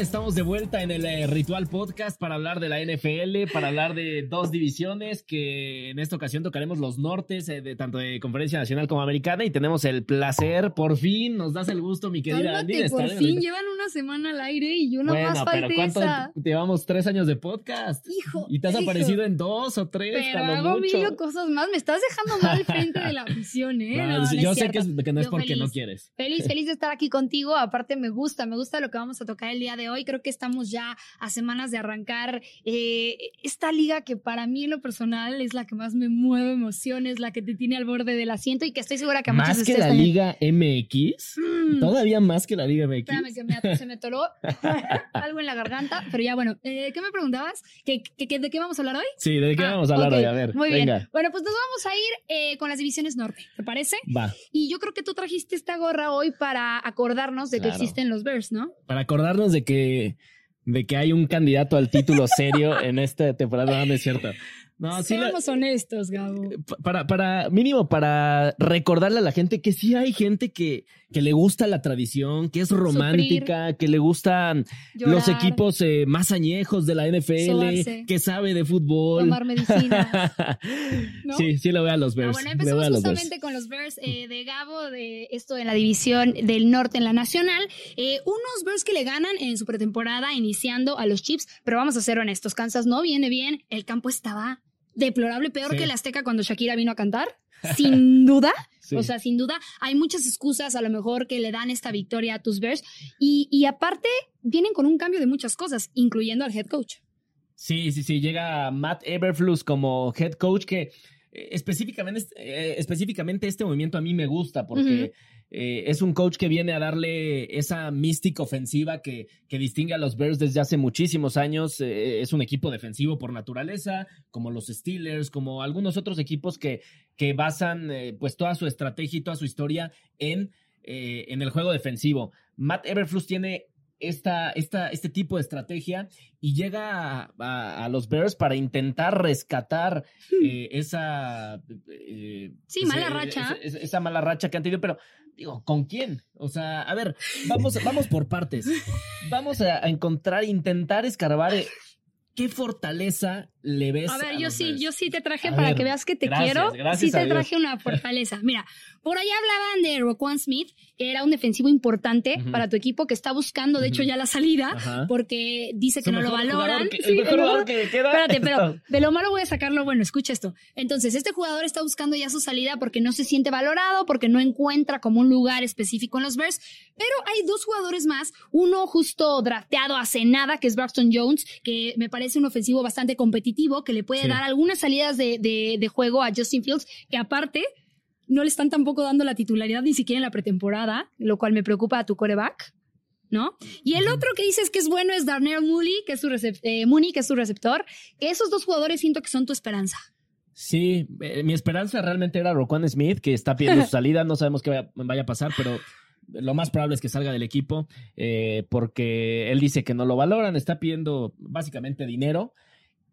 Están? Estamos de vuelta en el eh, Ritual Podcast para hablar de la NFL, para hablar de dos divisiones que en esta ocasión tocaremos los nortes, eh, de tanto de Conferencia Nacional como Americana, y tenemos el placer, por fin, nos das el gusto, mi querida Cálmate, Andy. de estar por fin llevan una semana al aire y yo nomás Bueno, pero falté ¿cuánto esa. llevamos tres años de podcast? Hijo, Y te has hijo. aparecido en dos o tres, Pero hago mil cosas más. Me estás dejando mal frente de la afición, ¿eh? No, No, no yo sé que, es- que no es Yo porque no quieres. Feliz, feliz de estar aquí contigo. Aparte, me gusta, me gusta lo que vamos a tocar el día de hoy. Creo que estamos ya a semanas de arrancar eh, esta liga que para mí en lo personal es la que más me mueve emociones, la que te tiene al borde del asiento y que estoy segura que a Más que la. Liga MX, Mm. todavía más que la Liga MX. Espérame que me- se me atoró algo en la garganta, pero ya bueno, eh, ¿qué me preguntabas? ¿Qué, qué- qué- de qué vamos a hablar hoy? Sí, ¿de qué Ah, vamos a hablar hoy? A ver, Muy bien. venga, Bueno, pues nos vamos a ir eh, con las divisiones norte, ¿te parece? va. Y yo creo que tú trajiste esta gorra hoy para acordarnos de Claro. que existen los Bears, ¿no? para acordarnos de que de que hay un candidato al título serio en esta temporada, no, no es cierto. No, sí, la- Seamos honestos, Gabo. pa- para, para, mínimo, para recordarle a la gente que sí hay gente que, que le gusta la tradición, que es romántica, que le gustan los equipos eh, más añejos de la NFL, Sobarse. que sabe de fútbol. Tomar medicina. ¿no? Sí, sí le voy a los Ah, Bears. bueno, empezamos los justamente con los Bears eh, de Gabo, de esto en la división del norte en la nacional. Eh, unos Bears que le ganan en su pretemporada iniciando a los Chiefs, pero vamos a ser honestos, Kansas no viene bien, el campo estaba deplorable, peor Sí. que el Azteca cuando Shakira vino a cantar, sin duda. Sí. O sea, sin duda, hay muchas excusas a lo mejor que le dan esta victoria a tus Bears. Y, y aparte, vienen con un cambio de muchas cosas, incluyendo al head coach. Sí, sí, sí. Llega Matt Eberflus como head coach que eh, específicamente, eh, específicamente este movimiento a mí me gusta porque. Eh, es un coach que viene a darle esa mística ofensiva que, que distingue a los Bears desde hace muchísimos años. Eh, es un equipo defensivo por naturaleza, como los Steelers, como algunos otros equipos que, que basan eh, pues toda su estrategia y toda su historia en, en el juego defensivo. Matt Eberflus tiene esta, esta, este tipo de estrategia y llega a, a- a los Bears para intentar rescatar eh, esa... eh, Sí, mala eh, racha. esa- esa mala racha que han tenido, pero digo, ¿con quién? O sea, a ver, vamos, vamos por partes. Vamos a, encontrar, intentar escarbar eh, qué fortaleza le ves. A ver, yo sí, yo sí te traje A para ver, que veas que te gracias, quiero. gracias sí te Dios. traje una fortaleza. Mira, por allá hablaban de Roquan Smith, que era un defensivo importante para tu equipo que está buscando, de hecho, ya la salida, porque dice que no lo valoran. jugador que- Sí, el mejor el jugador mejor- que queda. Espérate, pero de lo malo voy a sacar lo bueno. Escucha esto. Entonces, este jugador está buscando ya su salida porque no se siente valorado, porque no encuentra como un lugar específico en los Bears. Pero hay dos jugadores más. Uno justo drafteado hace nada, que es Braxton Jones, que me parece un ofensivo bastante competitivo, que le puede Sí. dar algunas salidas de, de- de juego a Justin Fields, que aparte no le están tampoco dando la titularidad ni siquiera en la pretemporada, lo cual me preocupa a tu coreback. ¿No? Y el otro que dices que es bueno es Darnell Mooney, que es su, eh, Mooney, que es su receptor. Esos dos jugadores siento que son tu esperanza. Sí, eh, mi esperanza realmente era Roquan Smith, que está pidiendo su salida. No sabemos qué vaya, vaya a pasar, pero lo más probable es que salga del equipo, eh, porque él dice que no lo valoran, está pidiendo básicamente dinero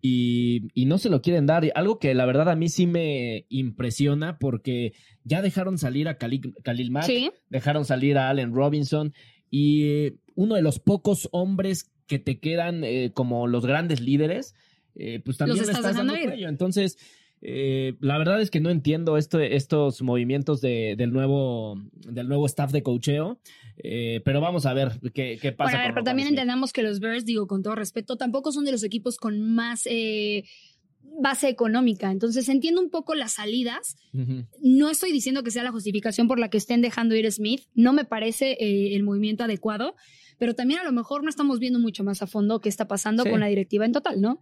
y, y no se lo quieren dar. Algo que la verdad a mí sí me impresiona, porque ya dejaron salir a Khalil, Khalil Mack, Sí. dejaron salir a Allen Robinson y uno de los pocos hombres que te quedan eh, como los grandes líderes, eh, pues también Los le estás estás dando dejando ir. cuello. Entonces, eh, la verdad es que no entiendo esto, estos movimientos de- del, nuevo, del nuevo staff de cocheo, eh, pero vamos a ver qué, qué pasa. Bueno, a ver, pero también entendamos que los Bears, digo con todo respeto, tampoco son de los equipos con más eh, base económica. Entonces entiendo un poco las salidas. No estoy diciendo que sea la justificación por la que estén dejando ir Smith. No me parece eh, el movimiento adecuado. Pero también a lo mejor no estamos viendo mucho más a fondo qué está pasando Sí. con la directiva en total, ¿no?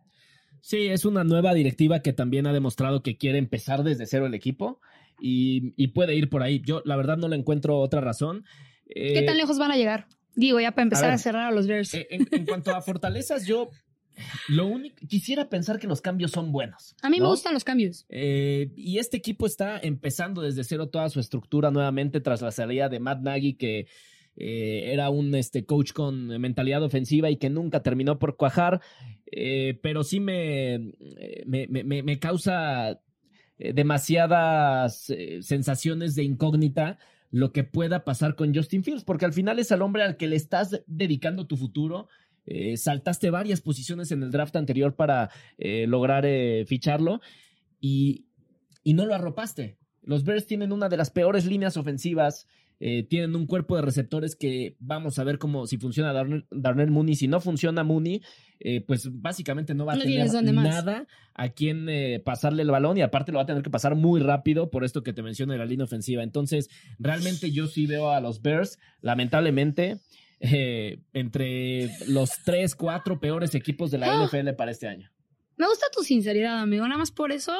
Sí, es una nueva directiva que también ha demostrado que quiere empezar desde cero el equipo y, y puede ir por ahí. Yo, la verdad, no le encuentro otra razón. ¿Qué Eh, tan lejos van a llegar? Digo, ya para empezar a cerrar a los Bears. eh, En, en cuanto a fortalezas, yo lo único quisiera pensar que los cambios son buenos. a mí me gustan los cambios. Eh, y este equipo está empezando desde cero toda su estructura nuevamente tras la salida de Matt Nagy, que eh, era un este, coach con mentalidad ofensiva y que nunca terminó por cuajar. Eh, pero sí me, me, me- me- causa eh, demasiadas sensaciones de incógnita lo que pueda pasar con Justin Fields, porque al final es al hombre al que le estás dedicando tu futuro. Saltaste varias posiciones en el draft anterior para lograr ficharlo y, y no lo arropaste. Los Bears tienen una de las peores líneas ofensivas, eh, tienen un cuerpo de receptores que vamos a ver cómo si funciona Darnell, Darnell Mooney. Si no funciona Mooney, eh, pues básicamente no va a No tener nada a quien eh, pasarle el balón y aparte lo va a tener que pasar muy rápido por esto que te mencioné de la línea ofensiva. Entonces, realmente yo sí veo a los Bears, lamentablemente, entre los tres, cuatro peores equipos de la. NFL para este año. Me gusta tu sinceridad, amigo. Nada más por eso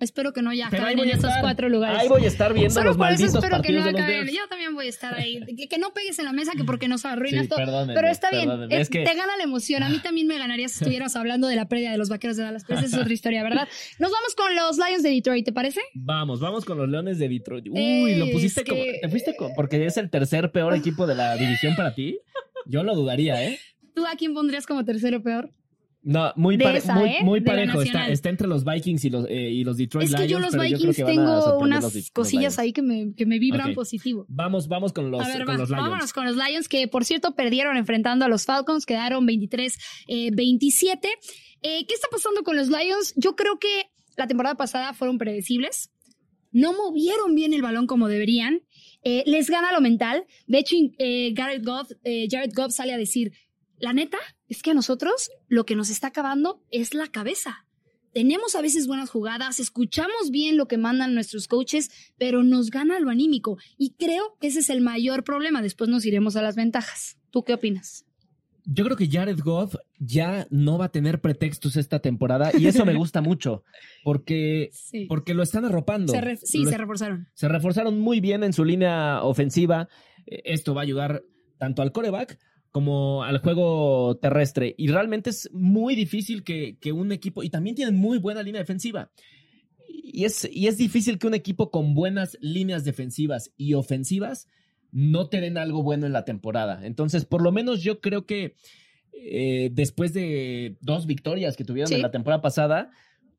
espero que no ya acaben en estos estar. cuatro lugares. Ahí voy a estar viendo Solo los por eso espero que no acaben. Yo también voy a estar ahí. Que, que no pegues en la mesa que porque nos arruinas Sí, todo. Pero está bien. perdónenme. Es que- Te gana la emoción. A mí también me ganaría si estuvieras hablando de la pérdida de los vaqueros de Dallas. Pero esa es otra historia, ¿verdad? Nos vamos con los Lions de Detroit, ¿te parece? Vamos, vamos con los Leones de Detroit. Uy, lo pusiste como. ¿Te fuiste con- porque es el tercer peor equipo de la división para ti? Yo lo dudaría, ¿eh? ¿Tú a quién pondrías como tercero peor? No, muy, pare- esa, muy, ¿eh? muy parejo. Está, entre los Vikings y los, eh, y los Detroit es que Lions. yo los Vikings tengo unas los- cosillas Lions. ahí que me, que me vibran positivo. Vamos, vamos con los, a ver, con va, los Lions. vámonos con los Lions, que por cierto perdieron enfrentando a los Falcons, quedaron 23-27. Eh, ¿Qué está pasando con los Lions? Yo creo que la temporada pasada fueron predecibles. No movieron bien el balón como deberían. Eh, les gana lo mental. De hecho, eh, Garrett Goff, eh, Jared Goff sale a decir, la neta es que a nosotros lo que nos está acabando es la cabeza. Tenemos a veces buenas jugadas, escuchamos bien lo que mandan nuestros coaches, pero nos gana lo anímico. Y creo que ese es el mayor problema. Después nos iremos a las ventajas. ¿Tú qué opinas? Yo creo que Jared Goff ya no va a tener pretextos esta temporada y eso me gusta mucho porque, Sí. porque lo están arropando. Se sí, Lo- se reforzaron. se reforzaron muy bien en su línea ofensiva. Eh, Esto va a ayudar tanto al coreback como al juego terrestre. Y realmente es muy difícil que, que un equipo, y también tienen muy buena línea defensiva. Y es, y es difícil que un equipo con buenas líneas defensivas y ofensivas no te den algo bueno en la temporada. Entonces, por lo menos yo creo que eh, después de dos victorias que tuvieron Sí. en la temporada pasada,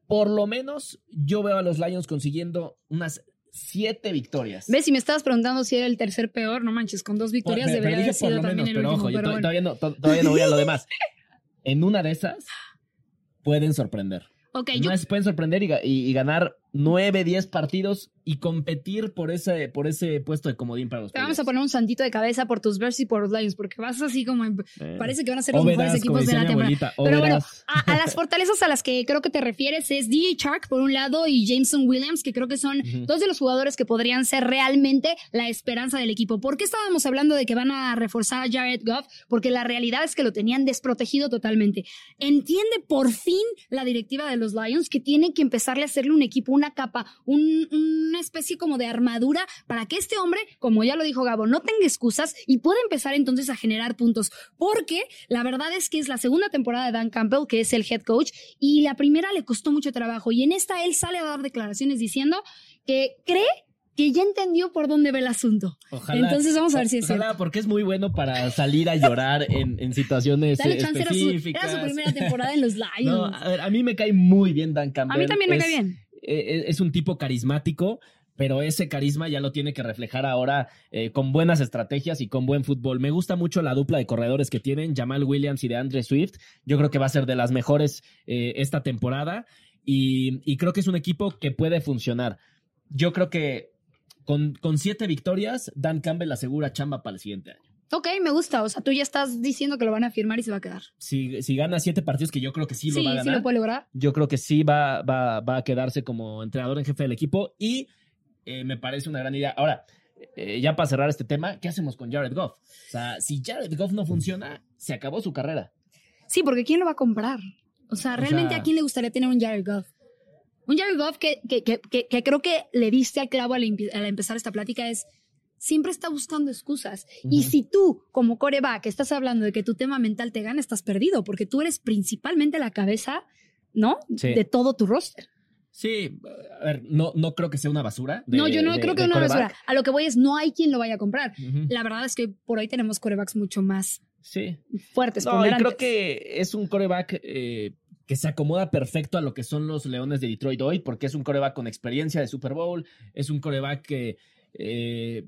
por lo menos yo veo a los Lions consiguiendo unas siete victorias. ¿Ves? Si me estabas preguntando si era el tercer peor, no manches, con dos victorias pero debería haber sido también menos, el pero último. ojo, yo pero to- bueno. todavía, no, to- todavía no voy a lo demás. En una de esas pueden sorprender. Ok, En yo una de esas pueden sorprender y, ga- y- y ganar nueve, diez partidos y competir por ese, por ese puesto de comodín para los te vamos a poner un santito de cabeza por tus Bears y por los Lions, porque vas así como... en- Eh. Parece que van a ser los mejores verás, como equipos de la temporada. Pero bueno, a, a las fortalezas a las que creo que te refieres es DJ Shark por un lado y Jameson Williams, que creo que son dos de los jugadores que podrían ser realmente la esperanza del equipo. ¿Por qué estábamos hablando de que van a reforzar a Jared Goff? Porque la realidad es que lo tenían desprotegido totalmente. Entiende por fin la directiva de los Lions que tiene que empezarle a hacerle un equipo, una capa, un- una especie como de armadura para que este hombre, como ya lo dijo Gabo, no tenga excusas y pueda empezar entonces a generar puntos. Porque la verdad es que es la segunda temporada de Dan Campbell, que es el head coach, y la primera le costó mucho trabajo. Y en esta él sale a dar declaraciones diciendo que cree que ya entendió por dónde va el asunto. Ojalá. Entonces vamos a ver si es Ojalá, cierto. porque es muy bueno para salir a llorar en, en situaciones Dale eh, chance, era su, específicas. era su primera temporada en los Lions. No, a, ver, a mí me cae muy bien Dan Campbell. a mí también me Es- cae bien. Eh, es un tipo carismático, pero ese carisma ya lo tiene que reflejar ahora eh, con buenas estrategias y con buen fútbol. Me gusta mucho la dupla de corredores que tienen, Jamal Williams y de Andre Swift. Yo creo que va a ser de las mejores eh, esta temporada y, y creo que es un equipo que puede funcionar. Yo creo que con, con siete victorias, Dan Campbell asegura chamba para el siguiente año. Ok, me gusta. O sea, tú ya estás diciendo que lo van a firmar y se va a quedar. Si, si gana siete partidos, que yo creo que sí, Sí, lo va a sí ganar. lo puede lograr. Yo creo que sí va, va, va a quedarse como entrenador en jefe del equipo y eh, me parece una gran idea. Ahora, eh, ya para cerrar este tema, ¿qué hacemos con Jared Goff? O sea, si Jared Goff no funciona, se acabó su carrera. Sí, porque ¿quién lo va a comprar? O sea, realmente a quién le gustaría tener un Jared Goff. Un Jared Goff que, que, que, que, creo que le diste al clavo al, empezar esta plática es siempre está buscando excusas. Y si tú, como coreback, estás hablando de que tu tema mental te gana, estás perdido, porque tú eres principalmente la cabeza, ¿no? De todo tu roster. Sí, a ver, no, no creo que sea una basura. no, yo no creo que sea una basura. A lo que voy es, no hay quien lo vaya a comprar. La verdad es que por ahí tenemos corebacks mucho más sí. fuertes. No, y creo que es un coreback eh, que se acomoda perfecto a lo que son los Leones de Detroit hoy, porque es un coreback con experiencia de Super Bowl, es un coreback que... Eh,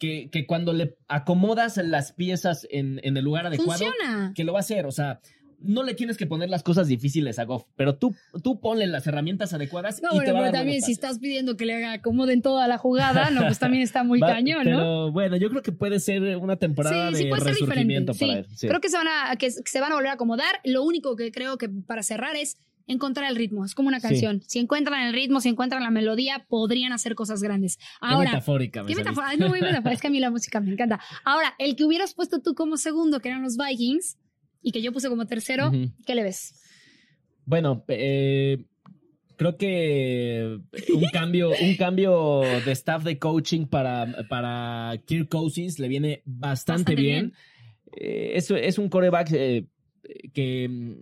que, que, cuando le acomodas las piezas en, en el lugar adecuado, Funciona. que lo va a hacer. O sea, no le tienes que poner las cosas difíciles a Goff, pero tú, tú ponle las herramientas adecuadas no, y te va pero también si estás pidiendo que le haga acomoden toda la jugada, no, pues también está muy cañón, ¿no? Pero bueno, yo creo que puede ser una temporada de resurgimiento para él. Creo que se van a que, se van a volver a acomodar. Lo único que creo que para cerrar es encontrar el ritmo. Es como una canción. Si encuentran el ritmo, si encuentran la melodía, podrían hacer cosas grandes. Ahora, qué metafórica. qué metafórica. No, muy metafórica. es que a mí la música me encanta. Ahora, el que hubieras puesto tú como segundo, que eran los Vikings, y que yo puse como tercero, ¿qué le ves? Bueno, eh, creo que un cambio, un cambio de staff de coaching para, para Kirk Cousins le viene bastante, bien. Eh, es, un coreback eh, que,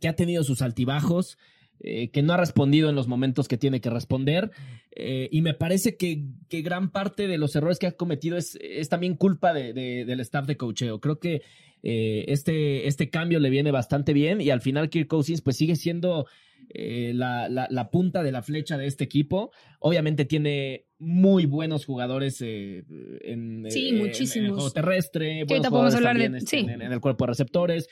que, ha tenido sus altibajos. que no ha respondido en los momentos que tiene que responder. y me parece que, que, gran parte de los errores que ha cometido es, es también culpa de, del staff de coacheo. Creo que eh, este, este cambio le viene bastante bien y al final Kirk Cousins pues sigue siendo eh, la, la, punta de la flecha de este equipo. Obviamente tiene muy buenos jugadores eh, en, el juego terrestre, buenos jugadores también este, en, el cuerpo de receptores,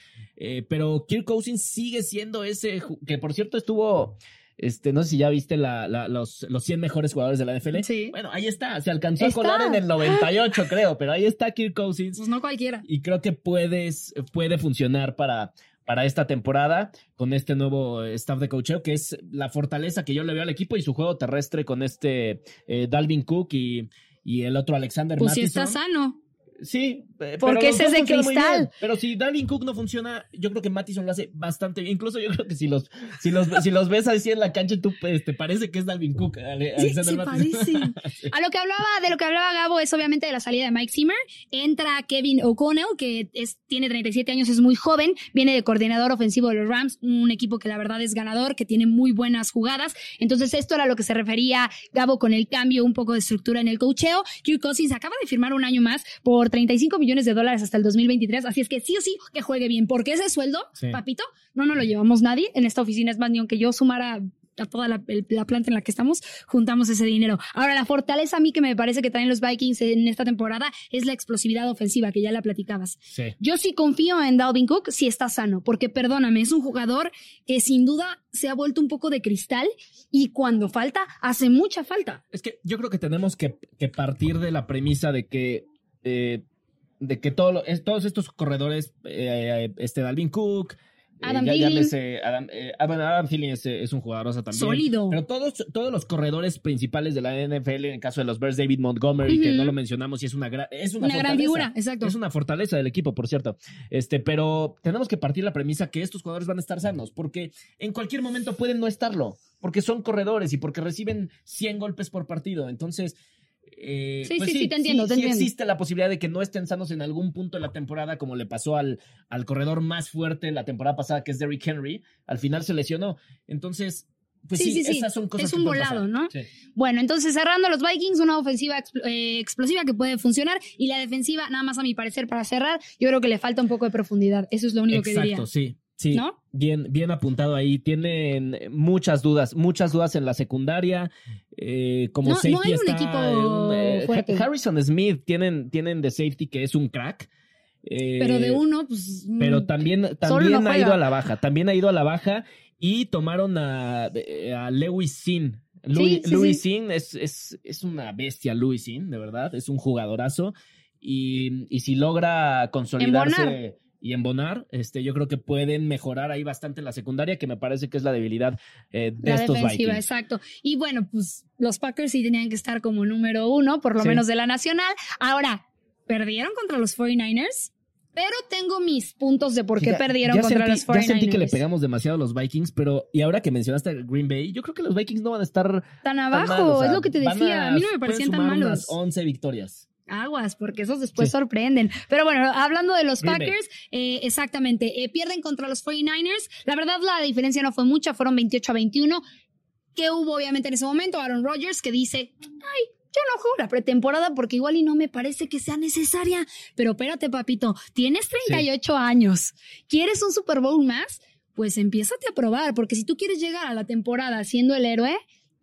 pero Kirk Cousins sigue siendo ese que por cierto estuvo este, no sé si ya viste la, la, los, los 100 mejores jugadores de la NFL. Sí. Bueno, ahí está. Se alcanzó a colar en el 98, creo, pero ahí está Kirk Cousins. Pues no cualquiera. Y creo que puedes, puede funcionar para, para esta temporada con este nuevo staff de coacheo, que es la fortaleza que yo le veo al equipo y su juego terrestre con este eh, Dalvin Cook y, y el otro Alexander pues si está sano. Sí, eh, porque ese es de cristal. Pero si Dalvin Cook no funciona, yo creo que Mattison lo hace bastante bien. Incluso yo creo que si los, si los, si los ves así en la cancha, tú pues, te parece que es Dalvin Cook. sí, sí parece. A lo que hablaba, de lo que hablaba Gabo es obviamente de la salida de Mike Zimmer. Entra Kevin O'Connell, que es, tiene 37 años, es muy joven, viene de coordinador ofensivo de los Rams, un equipo que la verdad es ganador, que tiene muy buenas jugadas. Entonces, esto era lo que se refería Gabo con el cambio un poco de estructura en el cocheo. Kirk Cousins acaba de firmar un año más por 35 millones de dólares hasta el 2023. Así es que sí o sí que juegue bien, porque ese sueldo, papito, no nos lo llevamos nadie en esta oficina. Es más, ni aunque yo sumara a toda la, planta en la que estamos, juntamos ese dinero. Ahora, la fortaleza a mí que me parece que traen los Vikings en esta temporada es la explosividad ofensiva, que ya la platicabas. Yo sí confío en Dalvin Cook si está sano, porque perdóname, es un jugador que sin duda se ha vuelto un poco de cristal y cuando falta, hace mucha falta. Es que yo creo que tenemos que, partir de la premisa de que eh, de que todo todos estos corredores, eh, este Dalvin Cook, eh, Adam eh, Adam, Adam, es, un jugadoroso también. Sólido. Pero todos, todos los corredores principales de la NFL, en el caso de los Bears, David Montgomery, que no lo mencionamos, y es una, es una, gran figura, exacto. Es una fortaleza del equipo, por cierto. Este, pero tenemos que partir la premisa que estos jugadores van a estar sanos, porque en cualquier momento pueden no estarlo, porque son corredores y porque reciben 100 golpes por partido. Entonces, eh, sí, pues sí, sí, te entiendo. Sí, existe la posibilidad de que no estén sanos en algún punto de la temporada, como le pasó al, al corredor más fuerte la temporada pasada, que es Derrick Henry. Al final se lesionó. Entonces, pues sí, esas son cosas Es un volado, ¿no? Bueno, entonces cerrando los Vikings, una ofensiva eh, explosiva que puede funcionar y la defensiva, nada más a mi parecer, para cerrar, yo creo que le falta un poco de profundidad. Eso es lo único que diría. Exacto, sí. Sí, bien, bien apuntado ahí. Tienen muchas dudas, muchas dudas en la secundaria. Eh, como no, safety no hay un equipo eh, fuerte. Harrison Smith tienen, tienen de safety que es un crack. Eh, pero de uno, pues. Mm, pero también, también ha ido a la baja. También ha ido a la baja y tomaron a, a Lewis Sin. Louis, Sin es, es, es, una bestia, Louis Sin, de verdad. Es un jugadorazo. Y, y si logra consolidarse y en Bonar, este, yo creo que pueden mejorar ahí bastante la secundaria, que me parece que es la debilidad eh, de la estos defensiva, exacto. Y bueno, pues los Packers sí tenían que estar como número uno, por lo menos de la nacional. Ahora, ¿perdieron contra los 49ers? Pero tengo mis puntos de por qué Ya- perdieron ya contra sentí- los 49ers. Ya sentí que le pegamos demasiado a los Vikings, pero y ahora que mencionaste a Green Bay, yo creo que los Vikings no van a estar Tan tan abajo, mal, o sea, es lo que te decía. A, mí no me parecían tan malos. unas 11 victorias. Aguas, porque esos después Sí. sorprenden. Pero bueno, hablando de los. Packers, eh, exactamente, eh, pierden contra los 49ers. La verdad, la diferencia no fue mucha, fueron 28 a 21. ¿Qué hubo obviamente en ese momento? Aaron Rodgers que dice, ay, yo no juego la pretemporada porque igual y no me parece que sea necesaria. Pero espérate, papito, tienes 38 años. ¿Quieres un Super Bowl más? Pues empiézate a probar, porque si tú quieres llegar a la temporada siendo el héroe,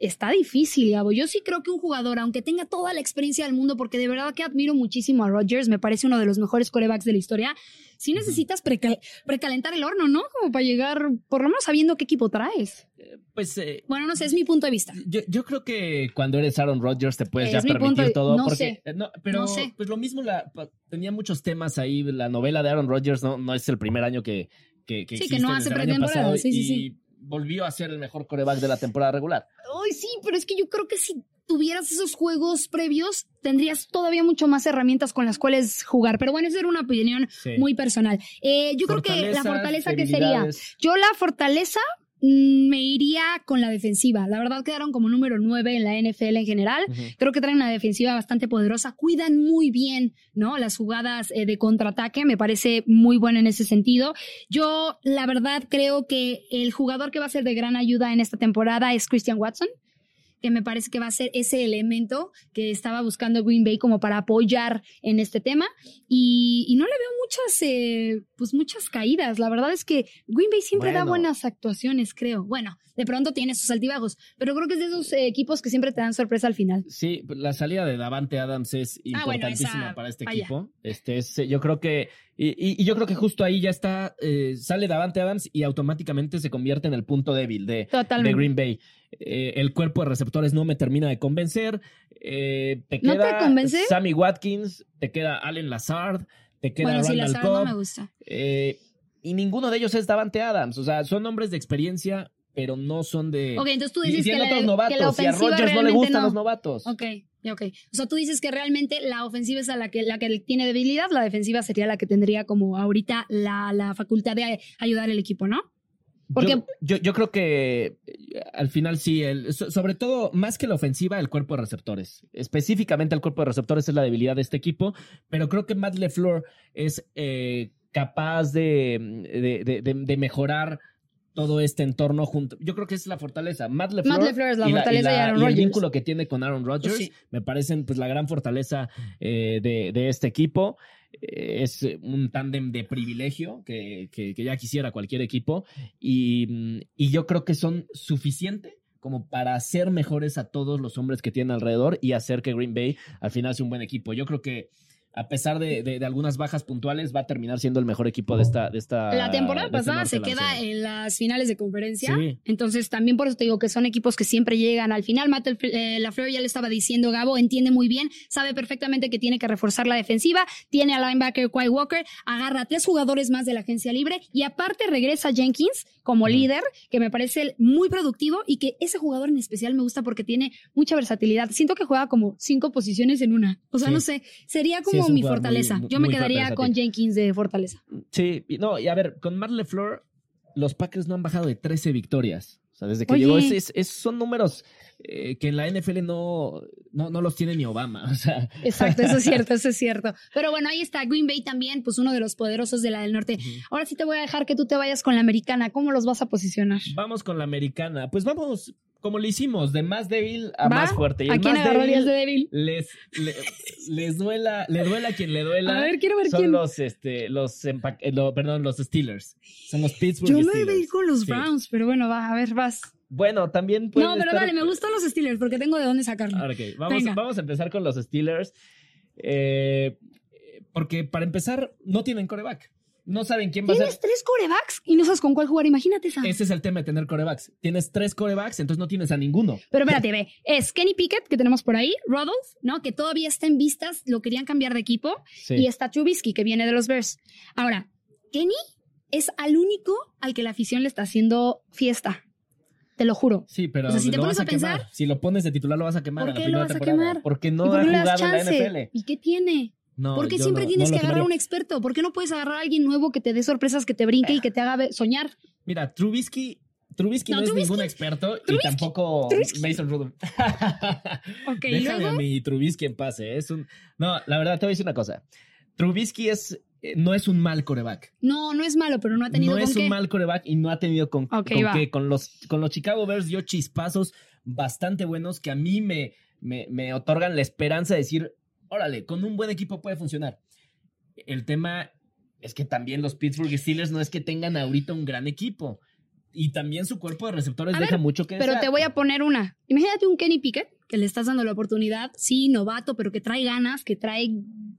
está difícil, Gabo. Yo sí creo que un jugador, aunque tenga toda la experiencia del mundo, porque de verdad que admiro muchísimo a Rodgers, me parece uno de los mejores corebacks de la historia, sí necesitas precal- precalentar el horno, ¿no? Como para llegar, por lo menos sabiendo qué equipo traes. Pues eh, Bueno, no sé, es mi punto de vista. yo, yo creo que cuando eres Aaron Rodgers te puedes Es ya mi permitir de- todo. no porque, sé. eh, no, pero No sé. pues lo mismo, la, tenía muchos temas ahí. La novela de Aaron Rodgers no, no es el primer año que, que, que Sí, que no hace pretemporada, sí, sí, sí. Volvió a ser el mejor coreback de la temporada regular. Ay, sí, pero es que yo creo que si tuvieras esos juegos previos, tendrías todavía mucho más herramientas con las cuales jugar. Pero bueno, esa era una opinión Sí. muy personal. Eh, yo creo que la fortaleza que sería, yo la fortaleza me iría con la defensiva. La verdad quedaron como número 9 en la NFL en general. Creo que traen una defensiva bastante poderosa. Cuidan muy bien, ¿no? Las jugadas eh, de contraataque. Me parece muy bueno en ese sentido. Yo, la verdad, creo que el jugador que va a ser de gran ayuda en esta temporada es Christian Watson que me parece que va a ser ese elemento que estaba buscando Green Bay como para apoyar en este tema. Y, y no le veo muchas, eh, pues muchas caídas. La verdad es que Green Bay siempre da buenas actuaciones, creo. Bueno, de pronto tiene sus altibajos, pero creo que es de esos eh, equipos que siempre te dan sorpresa al final. Sí, la salida de Davante Adams es Ah, bueno, importantísima esa- para este vaya. equipo. Este es, eh, yo creo que, y, yo creo que justo ahí ya está, eh, sale Davante Adams y automáticamente se convierte en el punto débil de, de. Green Bay. Eh, el cuerpo de receptores no me termina de convencer. Eh, te ¿No te queda convence? Sammy Watkins, te queda Allen Lazard, te queda bueno, no me gusta. eh, y ninguno de ellos es Davante Adams. O sea, son hombres de experiencia, pero no son de. Ok, entonces tú dices que la, novatos, que la y a Rodgers no le gustan no. los novatos. Ok, ok. O sea, tú dices que realmente la ofensiva es a la que, la que tiene debilidad, la defensiva sería la que tendría como ahorita la, la facultad de ayudar al equipo, ¿no? Porque- Yo, yo, yo creo que eh, al final sí, el, so- sobre todo más que la ofensiva, el cuerpo de receptores. Específicamente el cuerpo de receptores es la debilidad de este equipo, pero creo que Matt LeFleur es eh, capaz de, de, de- de- de mejorar todo este entorno junto. Yo creo que es la fortaleza. Matt LeFleur, Matt LeFleur es la y fortaleza y Aaron y el Rodgers. vínculo que tiene con Aaron Rodgers Sí. me parecen pues la gran fortaleza eh, de, de este equipo. Eh, Es un tándem de privilegio que, que- que ya quisiera cualquier equipo y, mm, y yo creo que son suficiente como para hacer mejores a todos los hombres que tienen alrededor y hacer que Green Bay al final sea un buen equipo. Yo creo que a pesar de, de- de algunas bajas puntuales va a terminar siendo el mejor equipo de esta de esta La temporada este pasada se queda en las finales de conferencia. Sí. Entonces, también por eso te digo que son equipos que siempre llegan al final. Matt eh, Lafleur ya le estaba diciendo, Gabo, entiende muy bien, sabe perfectamente que tiene que reforzar la defensiva, tiene al linebacker Quay Walker, agarra a tres jugadores más de la agencia libre y aparte regresa Jenkins como líder, que me parece muy productivo y que ese jugador en especial me gusta porque tiene mucha versatilidad. Siento que juega como cinco posiciones en una. O sea, Sí. no sé, sería Sí, como mi fortaleza. muy- Yo me quedaría con Jenkins de fortaleza. Sí, no, y a ver, con Matt LeFleur, los Packers no han bajado de 13 victorias. O sea, desde que Oye. llegó, es, es- es- son números eh, que en la NFL no, no, no los tiene ni Obama. O sea, Exacto, eso es cierto, eso es cierto. Pero bueno, ahí está Green Bay también, pues uno de los poderosos de la del norte. Ahora sí te voy a dejar que tú te vayas con la americana. ¿Cómo los vas a posicionar? vamos con la americana. Pues vamos, como lo hicimos, de más débil a ¿Va? más fuerte. Y ¿A quién más débil de débil? les, le- les duela, le duela a quien le duela. A ver, quiero ver son quién. los, este, los, eh, lo- perdón, los Steelers. Son los Pittsburgh Yo me Steelers. a ir con los Sí. Browns, pero bueno, va, a ver, vas. Bueno, también puede No, pero estar- dale, me gustan los Steelers porque tengo de dónde sacarlo. Ahora, ok, Vamos, Venga. vamos a empezar con los Steelers. eh, porque para empezar, no tienen coreback. No saben quién va a ser. Tienes tres corebacks y no sabes con cuál jugar, imagínate esa. Ese es el tema de tener corebacks. Tienes tres corebacks, entonces no tienes a ninguno. Pero espérate, ve, es Kenny Pickett, que tenemos por ahí, Rodolph, ¿no? Que todavía está en vistas, lo querían cambiar de equipo, Sí. y está Trubisky, que viene de los Bears. Ahora, Kenny es al único al que la afición le está haciendo fiesta. Te lo juro. Sí, pero O sea, si te pones a quemar. pensar- Si lo pones de titular, lo vas a quemar ¿Por en la qué lo vas a quemar? Porque ¿Y no ha qué jugado en la? NFL. ¿Y qué tiene? No, ¿Por qué siempre no- tienes no que agarrar a un experto? ¿Por qué no puedes agarrar a alguien nuevo que te dé sorpresas, que te brinque y que te haga soñar? Mira, Trubisky, Trubisky no, No, es Trubisky- ningún experto y tampoco Trubisky. Mason Rudolph. Ok, ¿y Déjame luego? a mi Trubisky en paz. ¿eh? Es un... No, la verdad, te voy a decir una cosa. Trubisky es, eh, no es un mal coreback. No, no es malo, pero no ha tenido No con es qué. un mal coreback y no ha tenido con, Ok, con qué. Con los, con los Chicago Bears dio chispazos bastante buenos que a mí me, me, me otorgan la esperanza de decir, órale, con un buen equipo puede funcionar. El tema es que también los Pittsburgh Steelers no es que tengan ahorita un gran equipo. Y también su cuerpo de receptores A deja ver, mucho que Pero desear. te voy a poner una. Imagínate un Kenny Pickett, que le estás dando la oportunidad, sí, novato, pero que trae ganas, que trae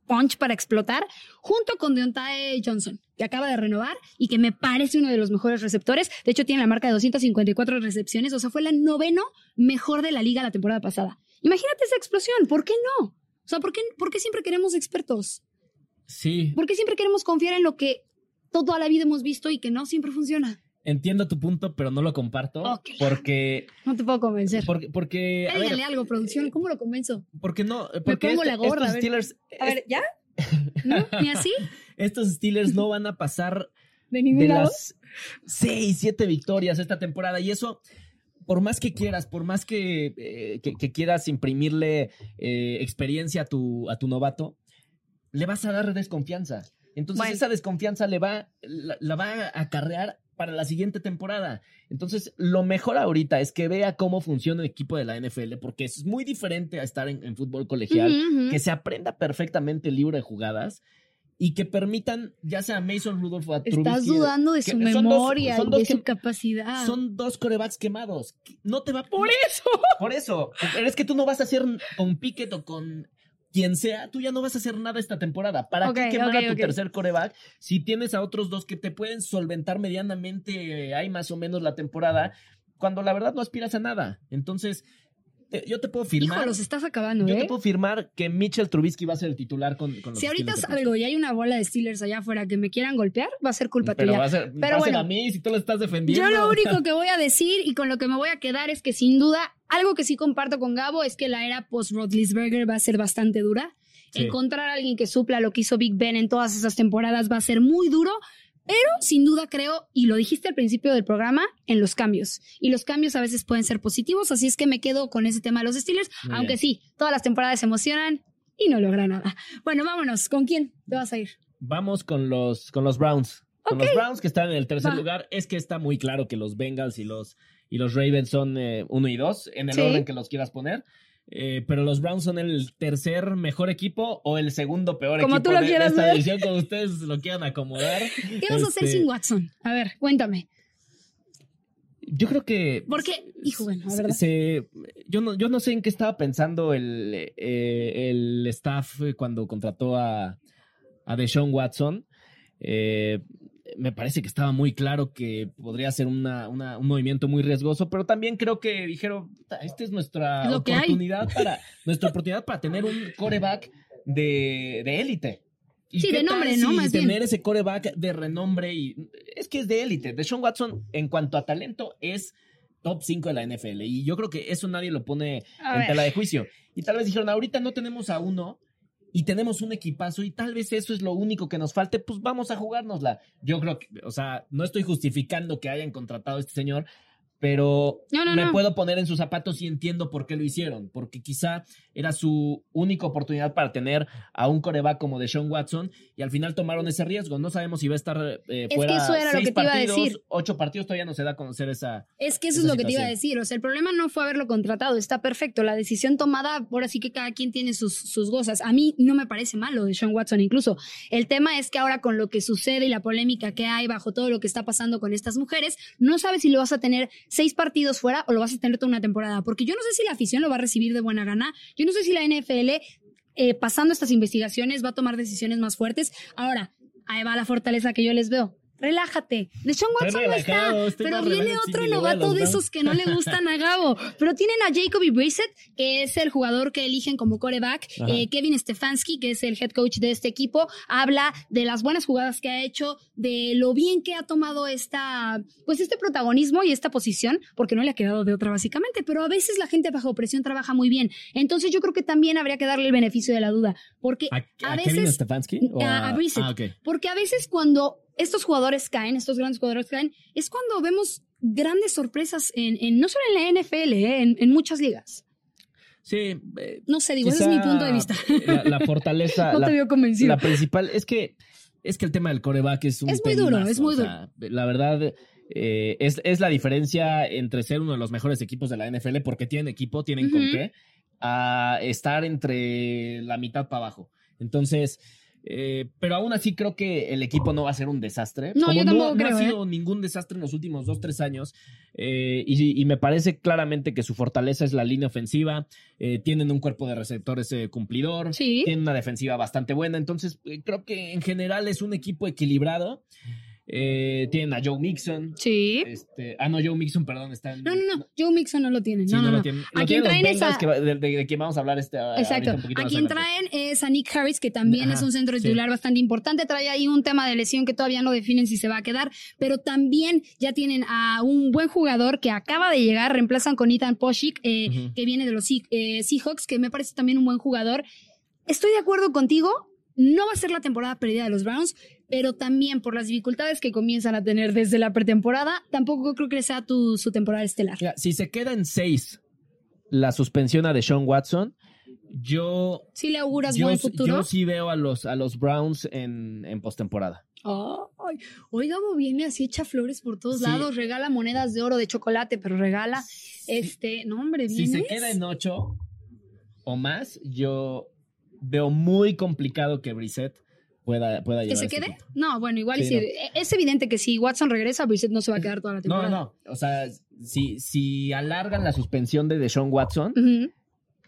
punch para explotar, junto con Deontay Johnson, que acaba de renovar y que me parece uno de los mejores receptores. De hecho, tiene la marca de 254 recepciones, o sea, fue la noveno mejor de la liga la temporada pasada. Imagínate esa explosión, ¿por qué no? O sea, ¿por qué, por qué siempre queremos expertos? Sí, ¿Por qué siempre queremos confiar en lo que toda la vida hemos visto y que no siempre funciona? entiendo tu punto, pero no lo comparto. Ok. Porque, No te puedo convencer. porque, porque, a ver, Dígale algo, producción, ¿cómo lo convenzo? porque no, porque pongo este- la gorra, a estos ver. Steelers, A ver, ¿ya? ¿No? ¿Ni así? estos Steelers no van a pasar ¿De ningún de lado? las seis, siete victorias esta temporada. Y eso, por más que quieras, por más que, eh, que, que quieras imprimirle eh, experiencia a tu, a tu novato, le vas a dar desconfianza. Entonces Bueno. esa desconfianza le va, la, la va a acarrear para la siguiente temporada. Entonces, lo mejor ahorita es que vea cómo funciona el equipo de la NFL, porque es muy diferente a estar en, en fútbol colegial que se aprenda perfectamente el libro de jugadas y que permitan, ya sea a Mason Rudolph o a Estás Trubisky, dudando de su dos- memoria y de su capacidad. Son dos corebacks quemados. No te va ¡Por eso! Por eso. Pero es que tú no vas a hacer con Pickett o con quien sea, tú ya no vas a hacer nada esta temporada. ¿Para qué quemar a tu tercer coreback si tienes a otros dos que te pueden solventar medianamente ahí más o menos la temporada cuando la verdad no aspiras a nada? Entonces, te- yo te puedo firmar. Hijo, los estás acabando, Yo ¿eh? te puedo firmar que Mitchell Trubisky va a ser el titular con, con los Si ahorita salgo y hay una bola de Steelers allá afuera que me quieran golpear, va a ser culpa. Pero tuya. va a ser, Pero va a ser bueno. a mí si tú lo estás defendiendo. Yo lo único que voy a decir y con lo que me voy a quedar es que sin duda, algo que sí comparto con Gabo es que la era post-Rodlisberger va a ser bastante dura. Sí. Encontrar a alguien que supla lo que hizo Big Ben en todas esas temporadas va a ser muy duro, pero sin duda creo, y lo dijiste al principio del programa, en los cambios. Y los cambios a veces pueden ser positivos, así es que me quedo con ese tema de los Steelers, Muy aunque bien. sí, todas las temporadas se emocionan y no logra nada. Bueno, vámonos, ¿con quién te vas a ir? Vamos con los, con los Browns. Con los Browns que están en el tercer Va. lugar. Es que está muy claro que los Bengals y los, y los Ravens son eh, uno y dos, en el Sí. orden que los quieras poner. Eh, pero los Browns son el tercer mejor equipo o el segundo peor Como equipo tú lo de, de quieras esta ver. división, como ustedes lo quieran acomodar. ¿Qué vas a hacer Este, sin Watson? A ver, cuéntame. Yo creo que. Porque, hijo, bueno, la se- verdad. se- yo, no, yo no sé en qué estaba pensando el, eh, el staff cuando contrató a, a Deshaun Watson. Eh, me parece que estaba muy claro que podría ser una, una- un movimiento muy riesgoso, pero también creo que dijeron, "Puta, esta es nuestra Es lo que hay". oportunidad para, nuestra oportunidad para tener un coreback de de élite. ¿Y Sí, de nombre, ¿no? Más bien. tener ese coreback de renombre y es que es de élite. Deshaun Watson, en cuanto a talento, es top 5 de la NFL. Y yo creo que eso nadie lo pone A en ver. tela de juicio. Y tal vez dijeron, ahorita no tenemos a uno y tenemos un equipazo y tal vez eso es lo único que nos falte, pues vamos a jugárnosla. Yo creo que, o sea, no estoy justificando que hayan contratado a este señor, pero No, no, me no. puedo poner en sus zapatos y entiendo por qué lo hicieron, porque quizá era su única oportunidad para tener a un coreback como Deshaun Watson y al final tomaron ese riesgo. No sabemos si va a estar eh, que fuera eso era lo seis que te iba a partidos, decir. ocho partidos, todavía no se da a conocer esa... Es que eso es lo que te iba a decir. O sea, el problema no fue haberlo contratado. Está perfecto. La decisión tomada, ahora sí que cada quien tiene sus, sus gozas. A mí no me parece malo de Sean Watson incluso. El tema es que ahora con lo que sucede y la polémica que hay bajo todo lo que está pasando con estas mujeres, no sabes si lo vas a tener seis partidos fuera o lo vas a tener toda una temporada. Porque yo no sé si la afición lo va a recibir de buena gana. Yo no sé si la NFL, eh, pasando estas investigaciones, va a tomar decisiones más fuertes. Ahora, ahí va la fortaleza que yo les veo. Relájate. De Sean Estoy Watson no está, pero viene otro novato de esos que no le gustan a Gabo. Pero tienen a Jacoby Brissett, que es el jugador que eligen como coreback. Eh, Kevin Stefanski, que es el head coach de este equipo, habla de las buenas jugadas que ha hecho, de lo bien que ha tomado esta, pues este protagonismo y esta posición, porque no le ha quedado de otra básicamente, pero a veces la gente bajo presión trabaja muy bien. Entonces yo creo que también habría que darle el beneficio de la duda, porque ¿A, a a Kevin veces Stefanski? ¿O a- a Brissett. Ah, porque a veces cuando estos jugadores caen, estos grandes jugadores caen, es cuando vemos grandes sorpresas en, en- no solo en la NFL, eh, en, en muchas ligas. Sí, eh, No sé, digo, ese es mi punto de vista. La, la fortaleza, no la, te veo convencido. la principal, es que es que el tema del coreback es un Es muy duro, es muy o sea, la verdad, eh, es, es la diferencia entre ser uno de los mejores equipos de la NFL, porque tienen equipo, tienen con Ujú. qué, a estar entre la mitad para abajo. Entonces, eh, pero aún así creo que el equipo no va a ser un desastre. No, yo tampoco no creo, ha ¿eh? sido ningún desastre en los últimos dos, tres años. eh, y, y me parece claramente que su fortaleza es la línea ofensiva. eh, tienen un cuerpo de receptores eh, cumplidor. Sí. Tienen una defensiva bastante buena. Entonces, creo que en general es un equipo equilibrado. Eh, tienen a Joe Mixon. Sí. Este, ah, no, Joe Mixon, perdón, está en. No, no, no. Joe Mixon no lo tiene. Sí, no, no, no, lo tienen. ¿A Lo quién tienen traen esa- que de, de- de quien vamos a hablar este, ahorita Exacto. un A quien traen es a Nick Harris, que también Ajá, es un centro sí. titular bastante importante. Trae ahí un tema de lesión que todavía no definen si se va a quedar. Pero también ya tienen a un buen jugador que acaba de llegar. Reemplazan con Ethan Poshik, eh, que viene de los eh, Seahawks, que me parece también un buen jugador. Estoy de acuerdo contigo. No va a ser la temporada perdida de los Browns, pero también por las dificultades que comienzan a tener desde la pretemporada, tampoco creo que sea tu, su temporada estelar. Mira, si se queda en seis la suspensión a Deshaun Watson, yo, ¿Sí le auguras yo, buen futuro? yo sí veo a los, a los Browns en, en postemporada. Ay, oiga, Gabo viene así echa flores por todos Sí. lados, regala monedas de oro de chocolate, pero regala este, no hombre, Si viene. se queda en ocho o más, yo veo muy complicado que Brissett pueda, pueda ¿Que se este quede? No, bueno, igual Sí, sí, no. e- es evidente que si Watson regresa, Brissett no se va a quedar toda la temporada. no, no. O sea, si, si alargan la suspensión de Deshaun Watson.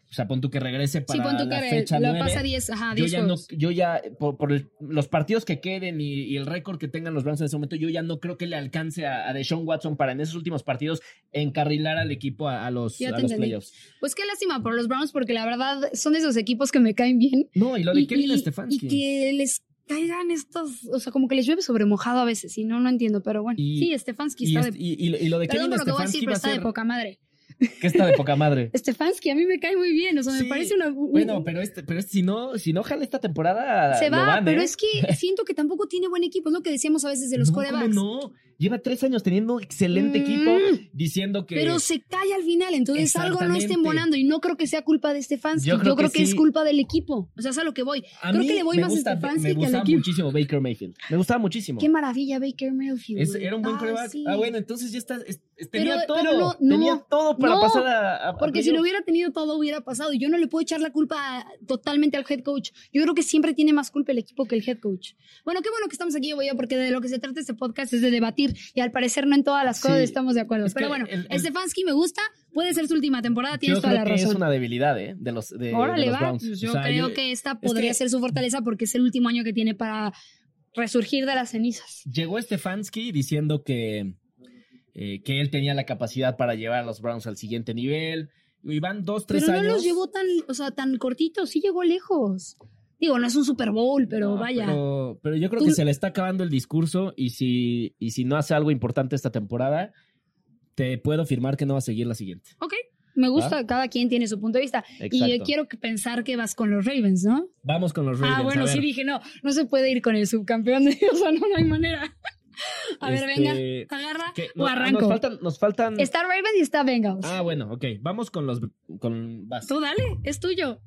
O sea, pon tú que regrese Sí, para pon tú la que fecha lo nueve, pasa 10, ajá, yo 10 ya no, yo ya, por, por el- los partidos que queden y, y el récord que tengan los Browns en ese momento, yo ya no creo que le alcance a, a Deshaun Watson para en esos últimos partidos encarrilar al equipo a, a los, a los playoffs. Pues qué lástima por los Browns, porque la verdad son de esos equipos que me caen bien. No, y lo de y, Kevin y- Stefanski. y que les caigan estos, o sea, como que les llueve sobre mojado a veces, y no, no entiendo, pero bueno. Sí, Stefanski está es- de... y- lo de Perdón Kevin por lo que voy a decir, pero está de ser poca madre. que está de poca madre. Stefanski a mí me cae muy bien, o sea, Sí, me parece una... un- Bueno, pero este, pero si no, si no jala esta temporada, se va, van, pero ¿eh? es que siento que tampoco tiene buen equipo, es lo que decíamos a veces de los no, corebacks. ¿cómo no? Lleva tres años teniendo excelente Mm. equipo, diciendo que. Pero se cae al final, entonces algo no está embonando y no creo que sea culpa de Stefanski, Yo yo creo creo, que que, sí. es culpa del equipo, o sea, es a lo que voy. a creo que le voy me más a gusta, Stefanski me que al gustaba equipo. muchísimo Baker Mayfield. Me gustaba muchísimo. Qué maravilla Baker Mayfield. Es- era un buen Ah, coreback. sí. Ah, bueno, entonces ya está. es- tenía Pero- todo. pero no, tenía no, todo para no, pasar a. a- Porque a si lo hubiera tenido todo hubiera pasado. Y yo no le puedo echar la culpa totalmente al head coach. Yo creo que siempre tiene más culpa el equipo que el head coach. Bueno, qué bueno que estamos aquí, voy porque de lo que se trata este podcast es de debatir. Y al parecer no en todas las cosas Sí. estamos de acuerdo. Es Pero bueno, el- el- Stefanski me gusta. Puede ser su última temporada, tienes Yo toda la que razón. es una debilidad, ¿eh? De los, de, los. Browns. Pues yo O sea, creo yo- que esta es podría que- ser su fortaleza porque es el último año que tiene para resurgir de las cenizas. Llegó Stefanski diciendo que, eh, que él tenía la capacidad para llevar a los Browns al siguiente nivel. Y van dos, tres Pero años. no los llevó tan, o sea, tan cortitos, sí llegó lejos. Digo, no es un Super Bowl, pero No, vaya. Pero, pero yo creo Tú- que se le está acabando el discurso y si, y si no hace algo importante esta temporada, te puedo afirmar que no va a seguir la siguiente. Ok, me gusta, cada quien tiene su punto de vista. Y eh, quiero pensar que vas con los Ravens, ¿no? Vamos con los Ravens. ah, bueno, sí dije, no, no se puede ir con el subcampeón de o sea, no, no hay manera. A ver, Este, venga, agarra ¿Qué? o ah, arranco. Nos faltan, nos faltan. Está Ravens y está Bengals. Ah, bueno, ok. Vamos con los. Con, vas. Tú dale, es tuyo.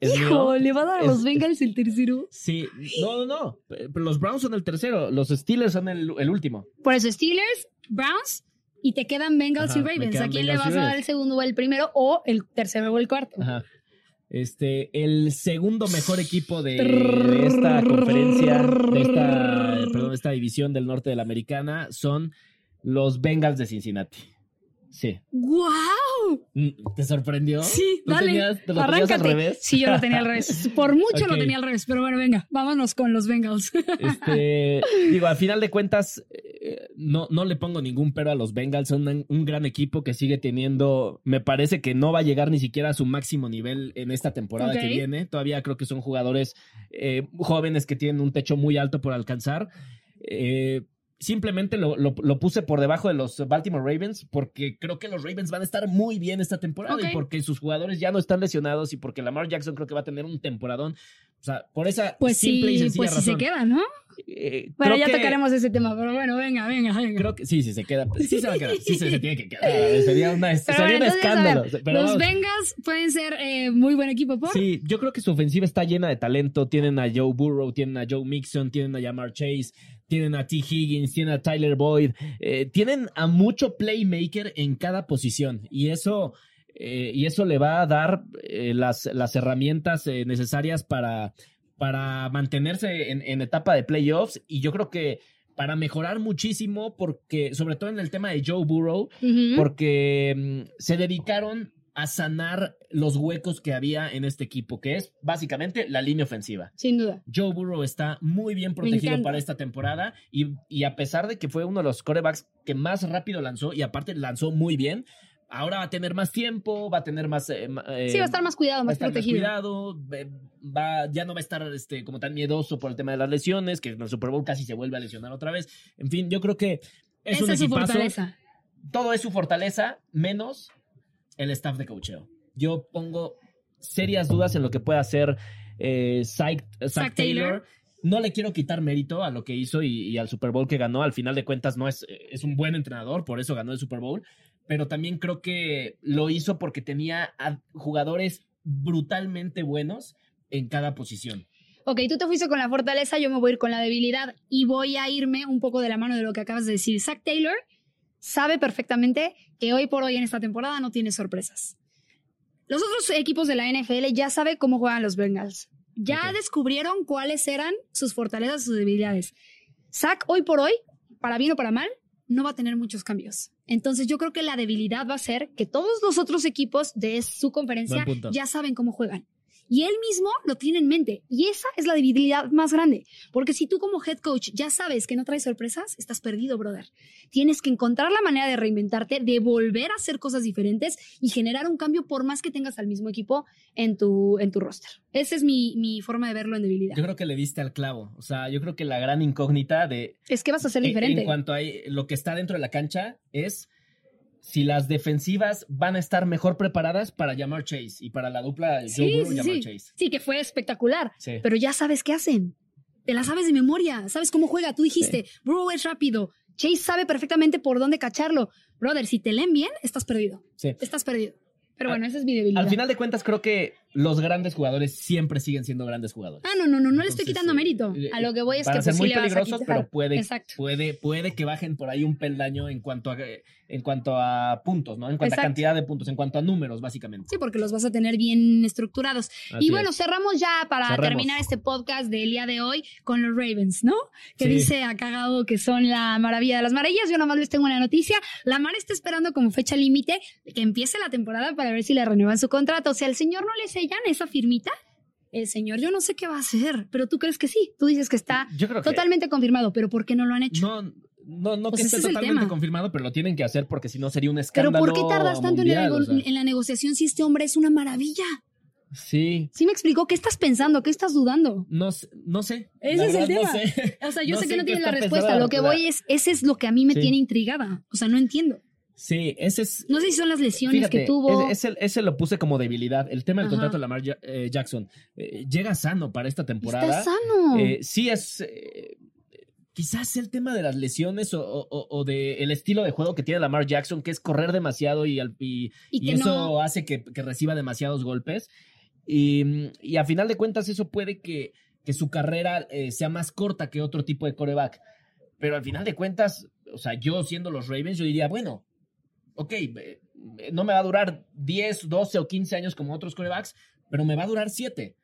¿Es mío? Hijo, le va a dar a los Bengals el tercero. Sí, no, no, no. Pero los Browns son el tercero. Los Steelers son el, el último. Por eso, Steelers, Browns y te quedan Bengals Ajá, y Ravens. ¿A quién Bengals le vas a dar el segundo o el primero o el tercero o el cuarto? Ajá. Este, el segundo mejor equipo de, de esta conferencia, de esta, perdón, de esta división del norte de la americana, son los Bengals de Cincinnati. Sí. ¡Guau! Mm, ¿Te sorprendió? Sí, ¿Tú dale. tenías- ¿Te lo tenías al revés? Sí, yo lo tenía al revés. Por mucho lo tenía al revés. Pero bueno, venga, vámonos con los Bengals. Este, digo, al final de cuentas, eh, no, no le pongo ningún pero a los Bengals. Son un, un gran equipo que sigue teniendo. Me parece que no va a llegar ni siquiera a su máximo nivel en esta temporada que viene. Todavía creo que son jugadores eh, jóvenes que tienen un techo muy alto por alcanzar. Eh, Simplemente lo, lo- lo puse por debajo de los Baltimore Ravens porque creo que los Ravens van a estar muy bien esta temporada y porque sus jugadores ya no están lesionados y porque Lamar Jackson creo que va a tener un temporadón. O sea, por esa Pues simple y sí, sencilla pues sí se razón. queda, ¿no? Eh, Bueno, ya que- tocaremos ese tema, pero bueno, venga, venga, venga. Creo que sí, sí se queda. Sí se va a quedar. Sí se, se tiene que quedar. Sería, una, sería bueno, un entonces, escándalo. ver, Pero los vamos, Bengals pueden ser eh, muy buen equipo, ¿por? Sí, yo creo que su ofensiva está llena de talento. Tienen a Joe Burrow, tienen a Joe Mixon, tienen a Jamar Chase, tienen a T. Higgins, tienen a Tyler Boyd. eh, tienen a mucho playmaker en cada posición. Y eso, eh, y eso le va a dar eh, las, las herramientas eh, necesarias para, para mantenerse en, en etapa de playoffs. Y yo creo que para mejorar muchísimo, porque, sobre todo en el tema de Joe Burrow, porque mm, se dedicaron a sanar los huecos que había en este equipo, que es básicamente la línea ofensiva. Sin duda. Joe Burrow está muy bien protegido para esta temporada y, y a pesar de que fue uno de los corebacks que más rápido lanzó y aparte lanzó muy bien, ahora va a tener más tiempo, va a tener más... eh, ma- Sí, va a eh, estar más cuidado, va más protegido. cuidado, ve- va, ya no va a estar este, como tan miedoso por el tema de las lesiones, que en el Super Bowl casi se vuelve a lesionar otra vez. En fin, yo creo que es Esa un es su fortaleza. todo es su fortaleza, menos el staff de coacheo. Yo pongo serias dudas en lo que puede hacer eh, Zach, Zach Zach Taylor. Taylor. No le quiero quitar mérito a lo que hizo y, y al Super Bowl que ganó. Al final de cuentas, no es, es un buen entrenador, por eso ganó el Super Bowl. Pero también creo que lo hizo porque tenía a jugadores brutalmente buenos en cada posición. Ok, tú te fuiste con la fortaleza, yo me voy a ir con la debilidad y voy a irme un poco de la mano de lo que acabas de decir. Zach Taylor sabe perfectamente que hoy por hoy en esta temporada no tiene sorpresas. Los otros equipos de la NFL ya saben cómo juegan los Bengals. Ya Ok. descubrieron cuáles eran sus fortalezas, sus debilidades. Zach hoy por hoy, para bien o para mal, no va a tener muchos cambios. Entonces yo creo que la debilidad va a ser que todos los otros equipos de su conferencia ya saben cómo juegan. Y él mismo lo tiene en mente. Y esa es la debilidad más grande. Porque si tú como head coach ya sabes que no traes sorpresas, estás perdido, brother. Tienes que encontrar la manera de reinventarte, de volver a hacer cosas diferentes y generar un cambio por más que tengas al mismo equipo en tu, en tu roster. Esa es mi, mi forma de verlo en debilidad. Yo creo que le diste al clavo. O sea, yo creo que la gran incógnita de, es que vas a ser En- diferente. En cuanto a lo que está dentro de la cancha es si las defensivas van a estar mejor preparadas para llamar Chase y para la dupla Joe Sí, Burrow sí, llamar sí. Chase. Sí, que fue espectacular. Pero ya sabes qué hacen. Te la sabes de memoria. Sabes cómo juega. Tú dijiste, Burrow es rápido. Chase sabe perfectamente por dónde cacharlo. Brother, si te leen bien, estás perdido. Sí. Estás perdido. Pero bueno, esa es mi debilidad. Al final de cuentas, creo que los grandes jugadores siempre siguen siendo grandes jugadores. Ah, no, no, no, no le estoy quitando eh, mérito. eh, A lo que voy es Van que a ser pues, muy peligrosos, pero puede, Exacto. puede, puede que bajen por ahí un peldaño en cuanto a, en cuanto a puntos, ¿no? En cuanto Exacto. a cantidad de puntos, en cuanto a números, básicamente. Sí, porque los vas a tener bien estructurados. Así y bueno, es. cerramos ya para terminar este podcast del día de hoy con los Ravens, ¿no? Que Sí. dice a cagado que son la maravilla de las maravillas. Yo nomás les tengo una noticia. La Mar está esperando como fecha límite que empiece la temporada para ver si le renuevan su contrato. O sea, al señor no le sellan esa firmita. El señor, yo no sé qué va a hacer, pero tú crees que sí. Tú dices que está Yo creo que totalmente confirmado, pero ¿por qué no lo han hecho? no, no, no Pues que esté es el totalmente tema. confirmado, pero lo tienen que hacer porque si no sería un pero escándalo. ¿por qué tardas tanto en, la mundial, o sea. en la negociación si este hombre es una maravilla? Sí, Sí me explicó, ¿qué estás pensando? ¿Qué estás dudando? no, no sé. Ese es el verdad, no tema. sé. O sea, yo No sé que sé no qué tienes la respuesta. Lo que voy es, ese es lo que a mí me Sí. tiene intrigada. O sea, no entiendo. Sí, ese es. No sé si son las lesiones Fíjate, que tuvo. Ese, ese- ese lo puse como debilidad. El tema del Ajá. contrato de Lamar eh, Jackson. eh, llega sano para esta temporada. Está sano. Eh, sí es. quizás el tema de las lesiones o, o- o- o de el estilo de juego que tiene Lamar Jackson, que es correr demasiado y, al- y, y eso no. hace que, que reciba demasiados golpes. Y, y a final de cuentas, eso puede que, que su carrera sea más corta que otro tipo de coreback. Pero al final de cuentas, o sea, yo siendo los Ravens, yo diría, bueno, ok, eh, no me va a durar 10, 12 o 15 años como otros corebacks, pero me va a durar 7.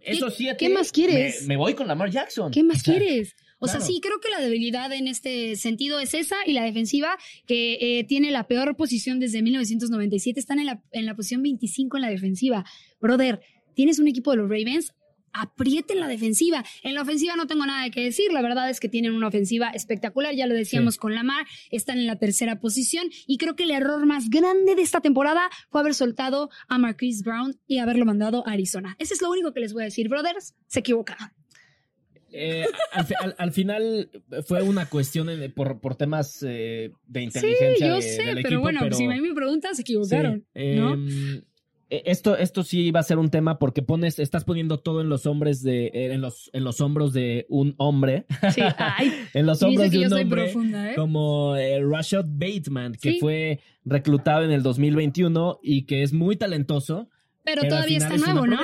Esos 7. qué más quieres? Me, me voy con Lamar Jackson. ¿Qué más O sea, quieres? O sea, sí, creo que la debilidad en este sentido es esa y la defensiva que eh, tiene la peor posición desde 1997. Están en la, en la posición 25 en la defensiva. Brother, tienes un equipo de los Ravens. Aprieten la defensiva. En la ofensiva no tengo nada que decir. La verdad es que tienen una ofensiva espectacular. Ya lo decíamos Sí. con Lamar. Están en la tercera posición. Y creo que el error más grande de esta temporada fue haber soltado a Marquise Brown y haberlo mandado a Arizona. Ese es lo único que les voy a decir. Brothers, se equivocaron. Eh, al, fi- al- al final fue una cuestión en- por, por temas eh, de inteligencia. Sí, yo de- sé, del pero equipo, bueno, pero- si me preguntan, se equivocaron. Sí, ¿no? Eh, Esto, esto sí va a ser un tema porque pones, estás poniendo todo en los hombres de, eh, en los, en los hombros de un hombre, Sí, ay, en los hombros de un hombre profunda, ¿eh? como eh, Rashad Bateman, que Sí. fue reclutado en el 2021 y que es muy talentoso. Pero, todavía está es nuevo, ¿no?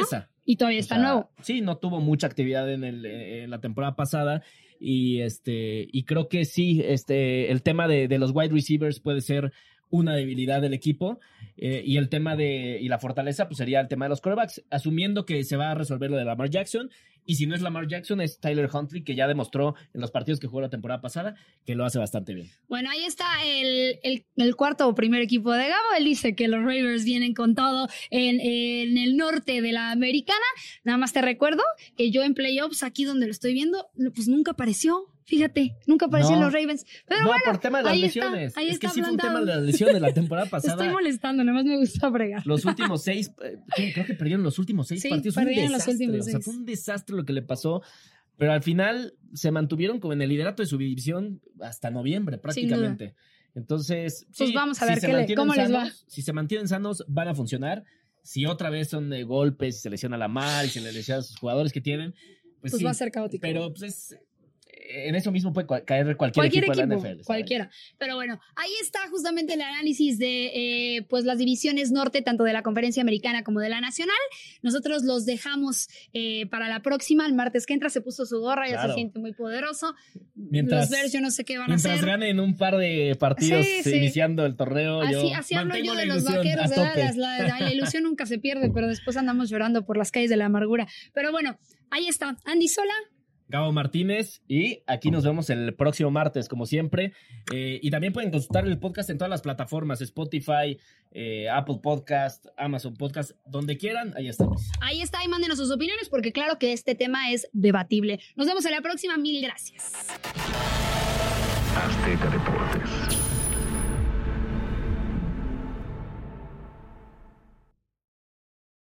Y todavía O está sea, nuevo. Sí, no tuvo mucha actividad en, el, en la temporada pasada y este y creo que sí, este el tema de, de los wide receivers puede ser una debilidad del equipo eh, y el tema de y la fortaleza pues sería el tema de los quarterbacks, asumiendo que se va a resolver lo de Lamar Jackson y si no es Lamar Jackson es Tyler Huntley que ya demostró en los partidos que jugó la temporada pasada que lo hace bastante bien. Bueno, ahí está el, el- el cuarto o primer equipo de Gabo. Él dice que los Ravens vienen con todo en, en el norte de la americana. Nada más te recuerdo que yo en playoffs, aquí donde lo estoy viendo, pues nunca apareció. Fíjate, nunca apareció en No. los Ravens. Pero no, bueno, por tema de las ahí está, lesiones. ahí es que está sí fue un tema de las lesiones la temporada te pasada. estoy molestando, nada más me gusta bregar. los últimos seis, eh, creo que perdieron los últimos seis Sí, partidos. Fue un perdieron los desastre, últimos o sea, seis. fue un desastre lo que le pasó. Pero al final se mantuvieron como en el liderato de su división hasta noviembre prácticamente. Entonces, Pues sí, vamos a ver se qué le- cómo les va. Si se mantienen sanos, van a funcionar. Si otra vez son de golpes, si se lesiona la mar y se le lesiona a sus jugadores que tienen, pues, Pues sí. va a ser caótico. Pero pues es, en eso mismo puede caer cualquier, cualquier equipo, equipo, de la NFL. ¿sabes? cualquiera. Pero bueno, ahí está justamente el análisis de eh, pues las divisiones norte, tanto de la conferencia americana como de la nacional. Nosotros los dejamos eh, para la próxima. El martes que entra se puso su gorra, ya se siente muy poderoso. Mientras- los Bears yo no sé qué van a Mientras hacer. ganen un par de partidos Sí, sí. iniciando el torneo, Así, yo así hablo yo de los vaqueros, la, la- la ilusión nunca se pierde, pero después andamos llorando por las calles de la amargura. Pero bueno, ahí está. Andy Sola, Gabo Martínez y aquí nos vemos el próximo martes, como siempre. Eh, y también pueden consultar el podcast en todas las plataformas, Spotify, eh, Apple Podcast, Amazon Podcast, donde quieran, ahí estamos. ahí está y mándenos sus opiniones porque claro que este tema es debatible. Nos vemos en la próxima. Mil gracias. Azteca Deportes.